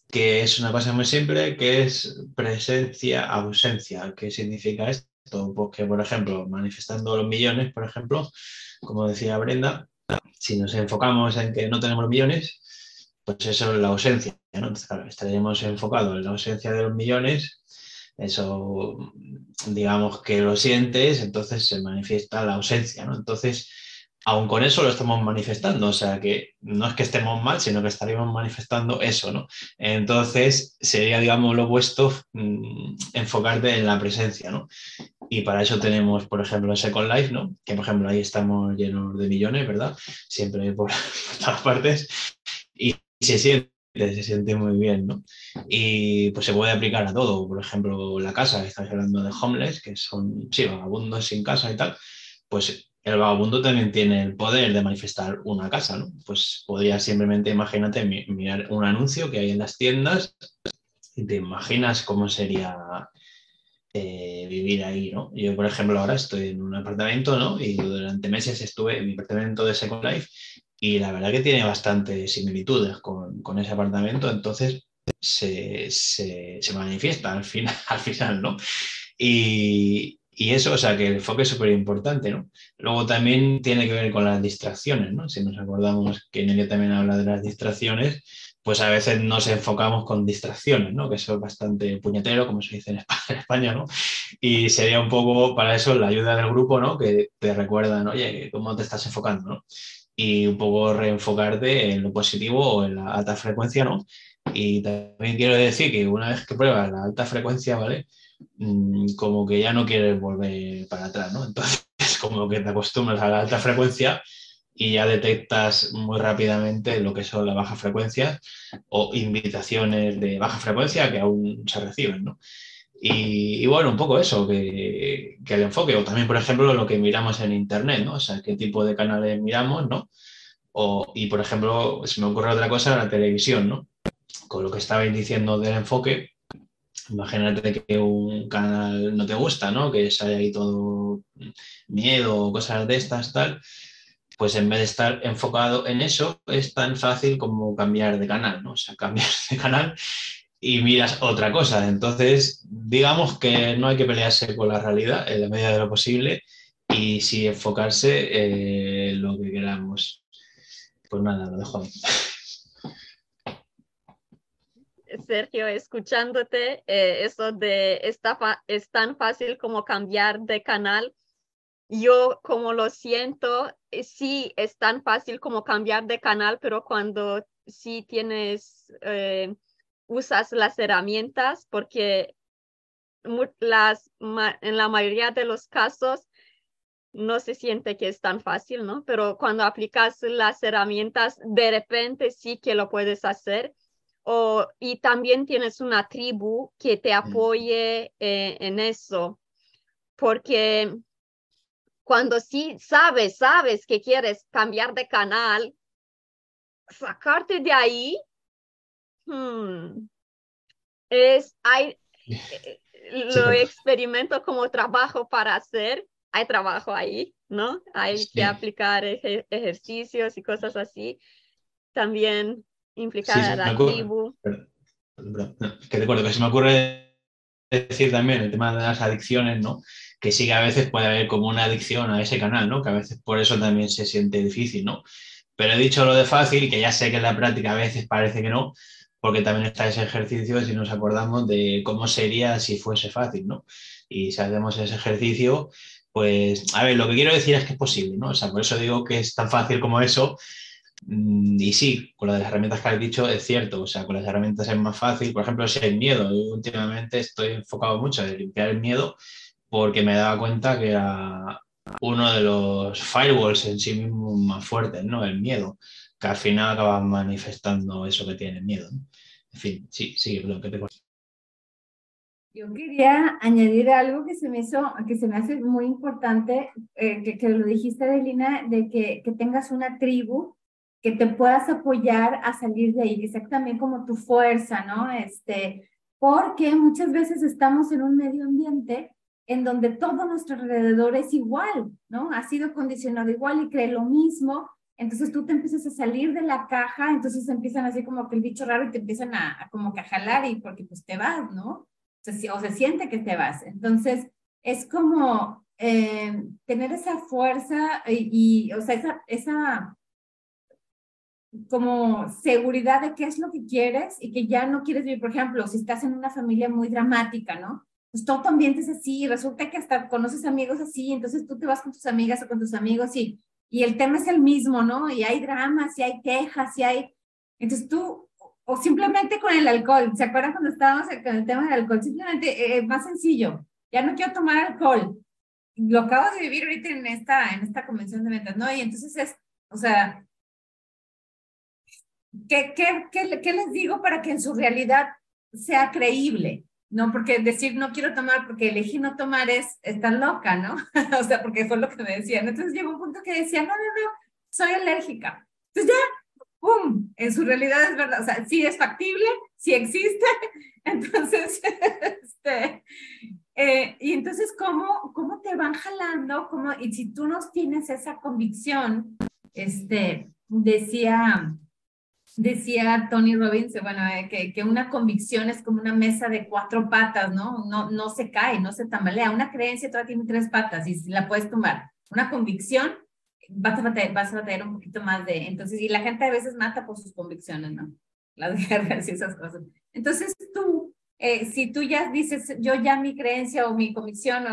que es una cosa muy simple, que es presencia-ausencia. ¿Qué significa esto? Pues que, por ejemplo, manifestando los millones, por ejemplo, como decía Brenda, si nos enfocamos en que no tenemos millones, pues eso es la ausencia, ¿no? Entonces, claro, estaríamos enfocados en la ausencia de los millones eso, digamos que lo sientes, entonces se manifiesta la ausencia, ¿no? Entonces, aún con eso lo estamos manifestando, o sea que no es que estemos mal, sino que estaríamos manifestando eso, ¿no? Entonces, sería, digamos, lo opuesto mm, enfocarte en la presencia, ¿no? Y para eso tenemos, por ejemplo, Second Life, ¿no? Que, por ejemplo, ahí estamos llenos de millones, ¿verdad? Siempre por, todas partes. Y se siente se siente muy bien, ¿no? Y pues se puede aplicar a todo, por ejemplo, la casa, estamos hablando de homeless, que son, sí, vagabundos sin casa y tal, pues el vagabundo también tiene el poder de manifestar una casa, ¿no? Pues podría simplemente, imagínate, mirar un anuncio que hay en las tiendas y te imaginas cómo sería eh, vivir ahí, ¿no? Yo, por ejemplo, ahora estoy en un apartamento, ¿no? Y durante meses estuve en mi apartamento de Second Life y la verdad que tiene bastantes similitudes con, con ese apartamento, entonces se, se, se, manifiesta al final, al final ¿no? Y, y eso, o sea, que el enfoque es súper importante, ¿no? Luego también tiene que ver con las distracciones, ¿no? Si nos acordamos que Nelia también habla de las distracciones, pues a veces nos enfocamos con distracciones, ¿no? Que eso es bastante puñetero, como se dice en España, ¿no? Y sería un poco para eso la ayuda del grupo, ¿no? Que te recuerdan, oye, ¿cómo te estás enfocando, ¿no? y un poco reenfocarte en lo positivo o en la alta frecuencia, ¿no? Y también quiero decir que una vez que pruebas la alta frecuencia, ¿vale? Mm, como que ya no quieres volver para atrás, ¿no? Entonces, como que te acostumbras a la alta frecuencia y ya detectas muy rápidamente lo que son las bajas frecuencias o invitaciones de baja frecuencia que aún se reciben, ¿no? Y, bueno, un poco eso, que, el enfoque, o también, por ejemplo, lo que miramos en Internet, ¿no? O sea, qué tipo de canales miramos, ¿no? O, y, por ejemplo, si me ocurre otra cosa, la televisión, ¿no? Con lo que estabais diciendo del enfoque, imagínate que un canal no te gusta, ¿no? Que sale ahí todo miedo o cosas de estas, tal. Pues en vez de estar enfocado en eso, es tan fácil como cambiar de canal, ¿no? O sea, cambiar de canal y miras otra cosa. Entonces, digamos que no hay que pelearse con la realidad en la medida de lo posible y sí enfocarse en lo que queramos. Pues nada, lo dejo ahí. Sergio, escuchándote, eh, eso de esta es tan fácil como cambiar de canal. Yo como lo siento, eh, sí es tan fácil como cambiar de canal, pero cuando sí tienes eh, usas las herramientas porque las, en la mayoría de los casos no se siente que es tan fácil, ¿no? Pero cuando aplicas las herramientas, de repente sí que lo puedes hacer. O, y también tienes una tribu que te apoye eh, en eso, porque cuando sí sabes, sabes que quieres cambiar de canal, sacarte de ahí Hmm. Es, hay, eh, lo experimento como trabajo para hacer, hay trabajo ahí, ¿no? Hay que aplicar ejercicios y cosas así. También implicar a la tribu. Que recuerdo que se me ocurre decir también el tema de las adicciones, ¿no? Que sí que a veces puede haber como una adicción a ese canal, ¿no? Que a veces por eso también se siente difícil, ¿no? Pero he dicho lo de fácil, que ya sé que en la práctica a veces parece que no, porque también está ese ejercicio si nos acordamos de cómo sería si fuese fácil, ¿no? Y si hacemos ese ejercicio, Pues, a ver, lo que quiero decir es que es posible, ¿no? O sea, por eso digo que es tan fácil como eso. Mm, y sí, con las herramientas que has dicho es cierto, o sea, con las herramientas es más fácil. Por ejemplo, si hay miedo, yo últimamente estoy enfocado mucho en limpiar el miedo porque me daba cuenta que era uno de los firewalls en sí mismo más fuertes, ¿no? El miedo, que al final acaba manifestando eso que tiene miedo. En fin, sí, sí, lo que te yo quería añadir algo que se me hizo, que se me hace muy importante, eh, que, que, lo dijiste, Adelina, de que, que, tengas una tribu que te puedas apoyar a salir de ahí, que también como tu fuerza, ¿no? Este, porque muchas veces estamos en un medio ambiente en donde todo nuestro alrededor es igual, ¿no? Ha sido condicionado igual y cree lo mismo, entonces tú te empiezas a salir de la caja, entonces empiezan así como que el bicho raro y te empiezan a, a como que jalar y porque pues te vas, ¿no? o se siente que te vas. Entonces, es como eh, tener esa fuerza y, o sea, esa, esa como seguridad de qué es lo que quieres y que ya no quieres vivir, por ejemplo, si estás en una familia muy dramática, ¿no? Pues todo tu ambiente es así, resulta que hasta conoces amigos así, entonces tú te vas con tus amigas o con tus amigos y, y el tema es el mismo, ¿no? Y hay dramas, y hay quejas, y hay... Entonces tú o simplemente con el alcohol. ¿Se acuerdan cuando estábamos con el tema del alcohol? Simplemente, eh, más sencillo, ya no quiero tomar alcohol. Lo acabo de vivir ahorita en esta, en esta convención de ventas, ¿no? Y entonces es, o sea, ¿qué, qué, qué, qué les digo para que en su realidad sea creíble? No, porque decir no quiero tomar porque elegí no tomar es estar loca, ¿no? o sea, porque fue lo que me decían. Entonces llegó un punto que decía, no, no, no, soy alérgica. Entonces ya, ¡pum! En su realidad es verdad, o sea, sí es factible, sí existe, entonces, este, eh, y entonces, ¿cómo, ¿cómo te van jalando? ¿Cómo, y si tú no tienes esa convicción, este, decía, decía Tony Robbins, bueno, eh, que, que, una convicción es como una mesa de cuatro patas, ¿no? No, no se cae, no se tambalea. Una creencia todavía tiene tres patas y la puedes tomar. Una convicción vas a, batallar, vas a batallar un poquito más de, entonces, y la gente a veces mata por sus convicciones, ¿no? Las guerras y esas cosas. Entonces tú, eh, si tú ya dices, yo ya mi creencia o mi convicción,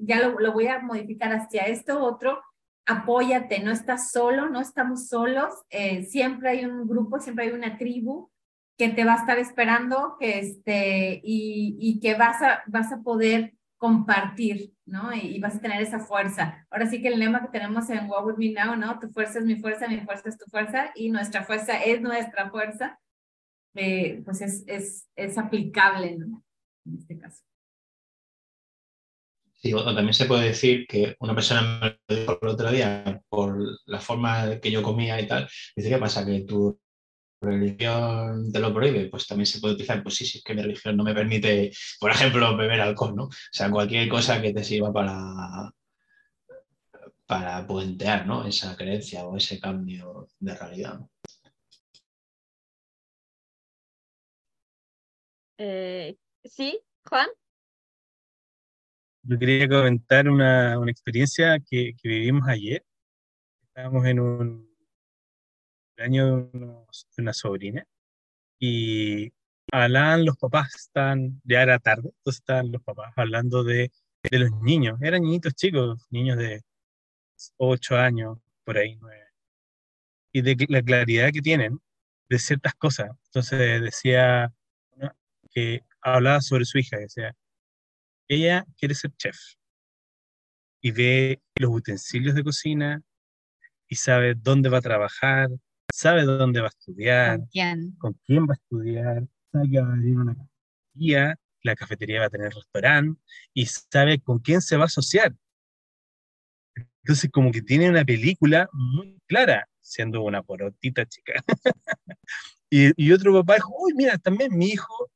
ya lo, lo voy a modificar hacia esto otro, apóyate, no estás solo, no estamos solos, eh, siempre hay un grupo, siempre hay una tribu que te va a estar esperando que este, y, que vas a, vas a poder compartir, ¿no? Y, vas a tener esa fuerza. Ahora sí que el lema que tenemos en What With Me Now, ¿no? Tu fuerza es mi fuerza, mi fuerza es tu fuerza y nuestra fuerza es nuestra fuerza, eh, pues es, es, es aplicable. En este caso. También se puede decir que una persona me lo dijo el otro día por la forma que yo comía y tal, dice, ¿qué pasa? Que tú religión te lo prohíbe, pues también se puede utilizar, pues sí, sí, es que mi religión no me permite, por ejemplo, beber alcohol, ¿no? O sea, cualquier cosa que te sirva para, para puentear, ¿no? Esa creencia o ese cambio de realidad. Eh, sí, Juan. Yo quería comentar una, una experiencia que, que vivimos ayer. Estábamos en un año de, una sobrina y hablaban los papás, están, ya era tarde, entonces estaban los papás hablando de, de los niños, eran niñitos chicos, niños de 8 años, por ahí, 9, y de la claridad que tienen de ciertas cosas. Entonces decía que hablaba sobre su hija, decía, ella quiere ser chef y ve los utensilios de cocina y sabe dónde va a trabajar, sabe dónde va a estudiar, ¿Con quién? con quién va a estudiar, sabe que va a abrir una cafetería, la cafetería va a tener restaurante y sabe con quién se va a asociar. Entonces, como que tiene una película muy clara, siendo una porotita chica. y, y, otro papá dijo, uy, mira, también mi hijo,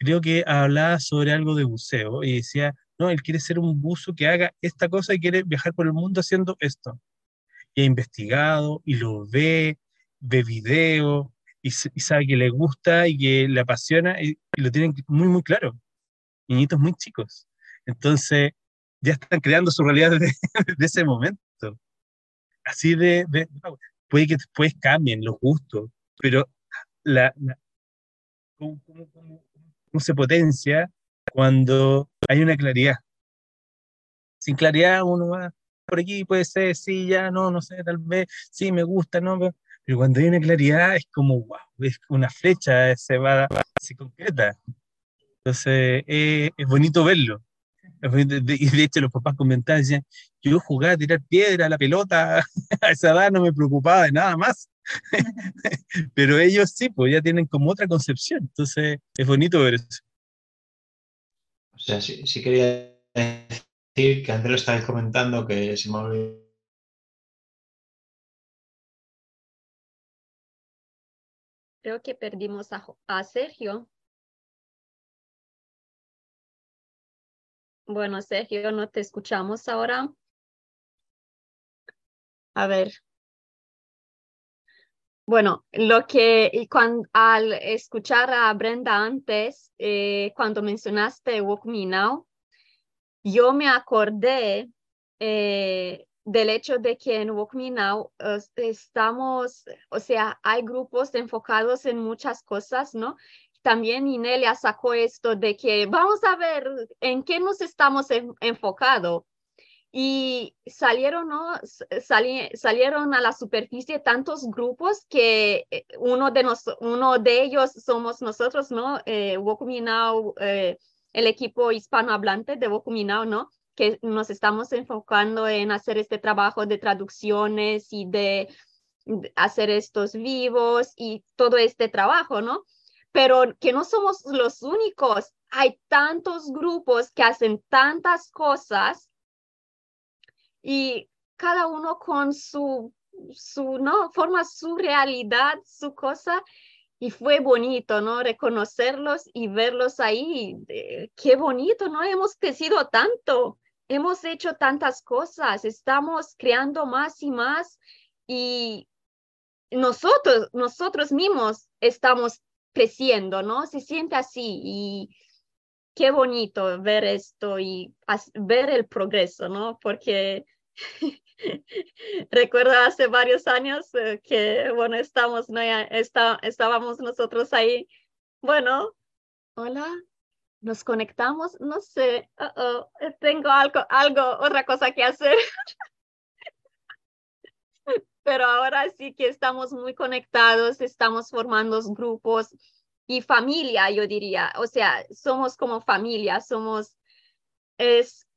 creo que hablaba sobre algo de buceo y decía, no, él quiere ser un buzo que haga esta cosa y quiere viajar por el mundo haciendo esto. Y ha investigado y lo ve ve video y, sabe que le gusta y que le apasiona y, lo tienen muy, muy claro. Niñitos muy chicos. Entonces, ya están creando su realidad desde, ese momento. Así de, puede que después cambien los gustos, pero la, ¿cómo, se potencia cuando hay una claridad? sin claridad uno va por aquí, puede ser, sí, ya, no, no sé, tal vez, sí, me gusta, no, pero, cuando hay una claridad es como, wow, es una flecha, se va, se concreta. Entonces, eh, es bonito verlo. Y de hecho los papás comentaban, decían, yo jugaba a tirar piedra, la pelota, a esa edad no me preocupaba de nada más. Pero ellos sí, pues ya tienen como otra concepción. Entonces, es bonito ver eso. O sea, sí, sí quería decir que antes lo estabais comentando que se me olvidó. Creo que perdimos a Sergio. Bueno, Sergio, no te escuchamos ahora. A ver. Bueno, lo que cuando, al escuchar a Brenda antes, eh, cuando mencionaste Walk Me Now, yo me acordé eh, del hecho de que en Walk Me Now estamos, o sea, hay grupos enfocados en muchas cosas, ¿no? también Inelia sacó esto de que vamos a ver en qué nos estamos enfocados. Y salieron, ¿no? salieron a la superficie tantos grupos que eh, uno de, nos, uno de ellos somos nosotros, ¿no? Eh, eh, el equipo hispanohablante de Wokuminao, ¿no? Que nos estamos enfocando en hacer este trabajo de traducciones y de hacer estos vivos y todo este trabajo, ¿no? pero que no somos los únicos. Hay tantos grupos que hacen tantas cosas y cada uno con su, su, ¿no? Forma su realidad, su cosa. Y fue bonito, ¿no? Reconocerlos y verlos ahí. qué bonito, ¿no? Hemos crecido tanto, hemos hecho tantas cosas, estamos creando más y más y nosotros, nosotros mismos estamos creciendo, ¿no? Se siente así y qué bonito ver esto y ver el progreso, ¿no? Porque recuerdo hace varios años eh, que, bueno, estamos, ¿no? Está, estábamos nosotros ahí, bueno, hola, nos conectamos, no sé, tengo algo, algo, otra cosa que hacer. pero ahora sí que estamos muy conectados, estamos formando grupos y familia, yo diría, o sea, somos como familia, somos, es,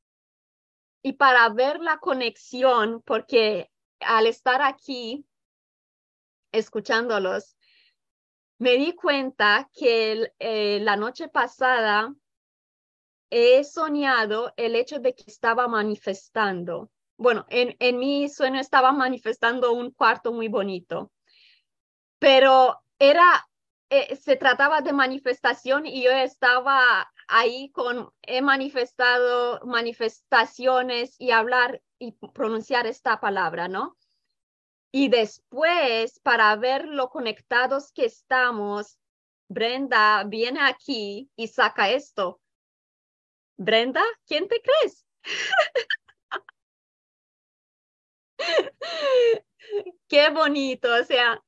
y para ver la conexión, porque al estar aquí escuchándolos, me di cuenta que eh, la noche pasada he soñado el hecho de que estaba manifestando. Bueno, en, en mi sueño estaba manifestando un cuarto muy bonito, pero era, eh, se trataba de manifestación y yo estaba ahí con, he manifestado manifestaciones y hablar y pronunciar esta palabra, ¿no? Y después, para ver lo conectados que estamos, Brenda viene aquí y saca esto. Brenda, ¿quién te crees? qué bonito, o sea,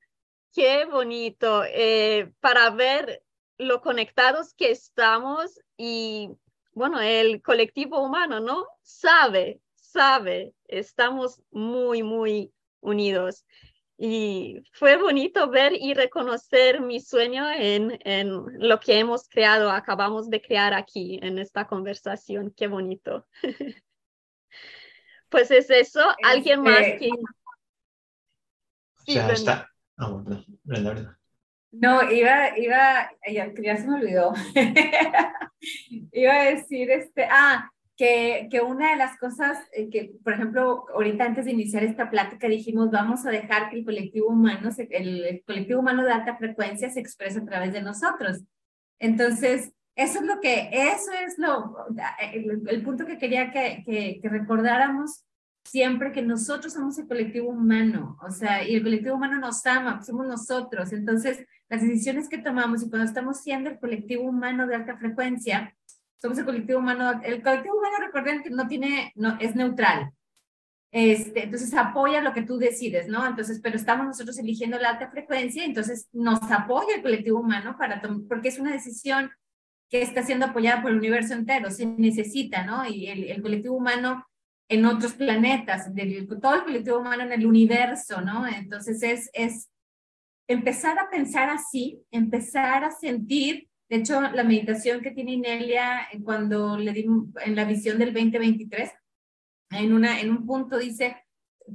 qué bonito eh, para ver lo conectados que estamos y, bueno, el colectivo humano, ¿no? Sabe, sabe, estamos muy, muy unidos. Y fue bonito ver y reconocer mi sueño en, en lo que hemos creado, acabamos de crear aquí en esta conversación. Qué bonito. Pues es eso. ¿Alguien más este, que... o sea, está... No, no, Brenda, No, iba, iba, ya, ya se me olvidó. iba a decir, este, ah, que, que, una de las cosas eh, que, por ejemplo, ahorita antes de iniciar esta plática dijimos, vamos a dejar que el colectivo humano, el, el colectivo humano de alta frecuencia se exprese a través de nosotros. Entonces, eso es lo que, eso es lo, el, punto que quería que, que, recordáramos siempre que nosotros somos el colectivo humano, o sea, y el colectivo humano nos ama, somos nosotros. Entonces, las decisiones que tomamos y cuando estamos siendo el colectivo humano de alta frecuencia, somos el colectivo humano, el colectivo humano, recuerden que no tiene, no, es neutral. Este, entonces apoya lo que tú decides, ¿no? Entonces, pero estamos nosotros eligiendo la alta frecuencia, entonces nos apoya el colectivo humano para porque es una decisión que está siendo apoyada por el universo entero, se necesita, ¿no? Y el, colectivo humano en otros planetas, de todo el colectivo humano en el universo, ¿no? Entonces es, es empezar a pensar así, empezar a sentir, de hecho, la meditación que tiene Inelia eh, cuando le di en la visión del 2023, en, una, en un punto dice,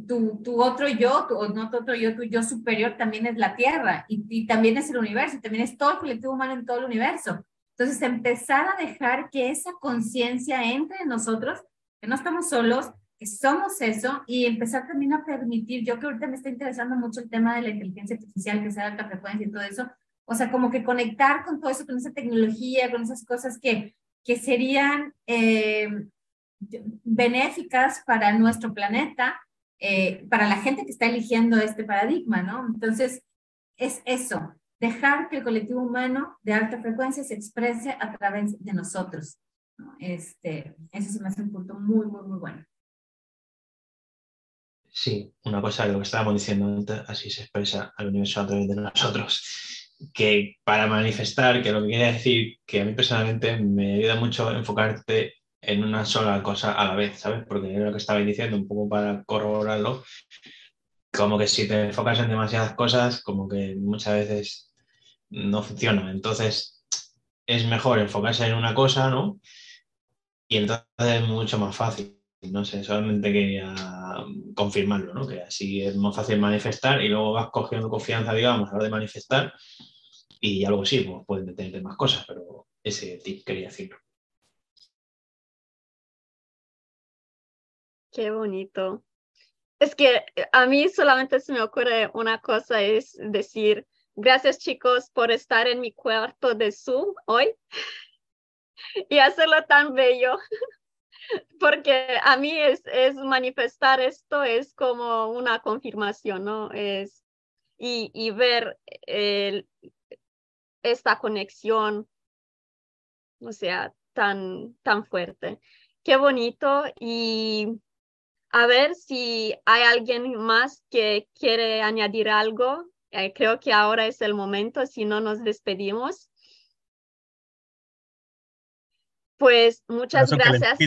tu, tu otro yo, tu, no tu otro yo, tu yo superior también es la Tierra y, y también es el universo, y también es todo el colectivo humano en todo el universo. Entonces, empezar a dejar que esa conciencia entre en nosotros, que no estamos solos, que somos eso, y empezar también a permitir, yo que ahorita me está interesando mucho el tema de la inteligencia artificial, que sea alta frecuencia y todo eso, o sea, como que conectar con todo eso, con esa tecnología, con esas cosas que, que serían eh, benéficas para nuestro planeta, eh, para la gente que está eligiendo este paradigma, ¿no? Entonces, es eso, dejar que el colectivo humano de alta frecuencia se exprese a través de nosotros. ¿No? Este, se me hace un punto muy, muy, muy bueno. Sí, una cosa de lo que estábamos diciendo antes, así se expresa al universo a través de nosotros. Que para manifestar, que lo que quiere decir que a mí personalmente me ayuda mucho enfocarte en una sola cosa a la vez, ¿sabes? Porque es lo que estabais diciendo, un poco para corroborarlo, como que si te enfocas en demasiadas cosas, como que muchas veces no funciona. Entonces, es mejor enfocarse en una cosa, ¿no? Y entonces es mucho más fácil. No sé, solamente quería confirmarlo, ¿no? Que así es más fácil manifestar y luego vas cogiendo confianza, digamos, a la hora de manifestar y algo sí, pues puedes meterte más cosas, pero ese tip quería decirlo. Qué bonito. Es que a mí solamente se me ocurre una cosa, es decir, gracias chicos por estar en mi cuarto de Zoom hoy y hacerlo tan bello. Porque a mí es, es manifestar esto, es como una confirmación, ¿no? Es, y, y ver el, esta conexión, o sea, tan, tan fuerte. Qué bonito y a ver si hay alguien más que quiere añadir algo. Eh, creo que ahora es el momento, si no nos despedimos. Pues muchas gracias.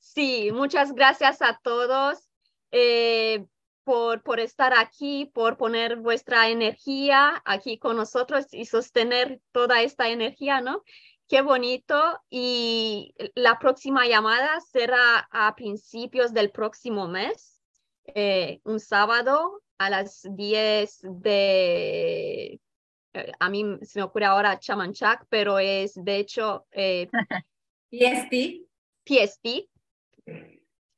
Sí, muchas gracias a todos eh, por, por estar aquí, por poner vuestra energía aquí con nosotros y sostener toda esta energía, ¿no? Qué bonito. Y la próxima llamada será a principios del próximo mes, eh, un sábado a las 10 de... Eh, a mí se me ocurre ahora Chamanchac, pero es de hecho... Eh, PST. PST.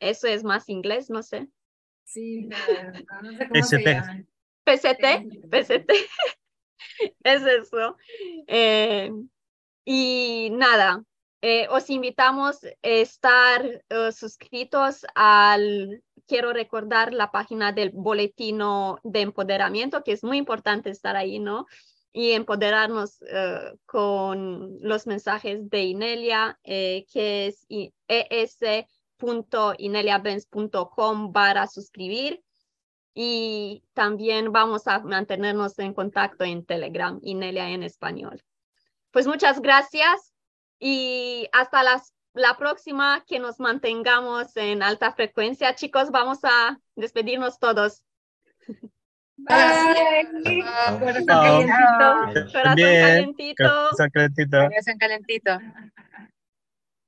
Eso es más inglés, no sé. Sí, no sé cómo se llama. PCT, PCT. es eso. Eh, y nada, eh, os invitamos a estar eh, suscritos al, quiero recordar la página del boletino de empoderamiento, que es muy importante estar ahí, ¿no? Y empoderarnos eh, con los mensajes de Inelia, que es es.ineliabenz.com para suscribir. Y también vamos a mantenernos en contacto en Telegram, Inelia en español. Pues muchas gracias y hasta las, la próxima que nos mantengamos en alta frecuencia. Chicos, vamos a despedirnos todos. Bye. Corazón calentito. Corazón calentito. Corazón calentito. Corazón calentito.